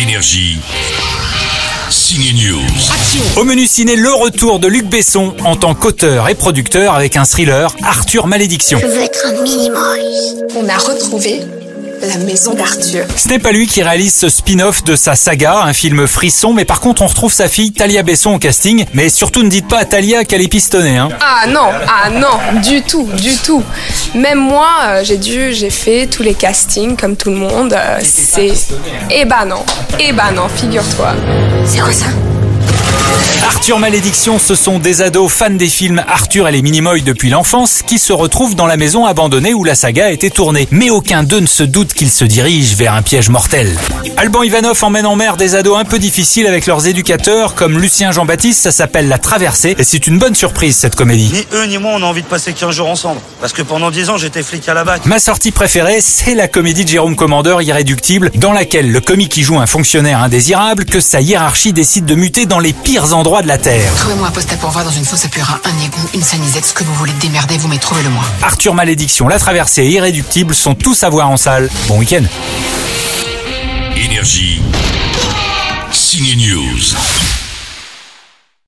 Énergie. Signe News. Au menu ciné, le retour de Luc Besson en tant qu'auteur et producteur avec un thriller Arthur Malédiction. Je veux être un mini-moise. On a retrouvé la maison d'Arthur. Ce n'est pas lui qui réalise ce spin-off de sa saga, un film frisson, mais par contre on retrouve sa fille Talia Besson au casting. Mais surtout ne dites pas à Talia qu'elle est pistonnée. Hein. Ah non, ah non, du tout, du tout. Même moi, euh, j'ai dû, j'ai fait tous les castings comme tout le monde. euh, C'est, eh ben non, eh ben non, figure-toi. C'est quoi ça? Arthur Malédiction, ce sont des ados fans des films Arthur et les Minimoys depuis l'enfance qui se retrouvent dans la maison abandonnée où la saga a été tournée. Mais aucun d'eux ne se doute qu'ils se dirigent vers un piège mortel. Alban Ivanov emmène en mer des ados un peu difficiles avec leurs éducateurs comme Lucien Jean-Baptiste, ça s'appelle La Traversée et c'est une bonne surprise cette comédie. Ni eux ni moi on a envie de passer 15 jours ensemble. Parce que pendant 10 ans j'étais flic à la BAC. Ma sortie préférée, c'est la comédie de Jérôme Commandeur Irréductible, dans laquelle le comique y joue un fonctionnaire indésirable que sa hiérarchie décide de muter dans les pires endroits de la Terre. Trouvez-moi un poste à pourvoir dans une fosse à purin, un égout, une sanisette, ce que vous voulez démerder, vous mais trouvez-le moi. Arthur Malédiction, La Traversée et Irréductible sont tous à voir en salle. Bon week-end. Énergie. Signe News.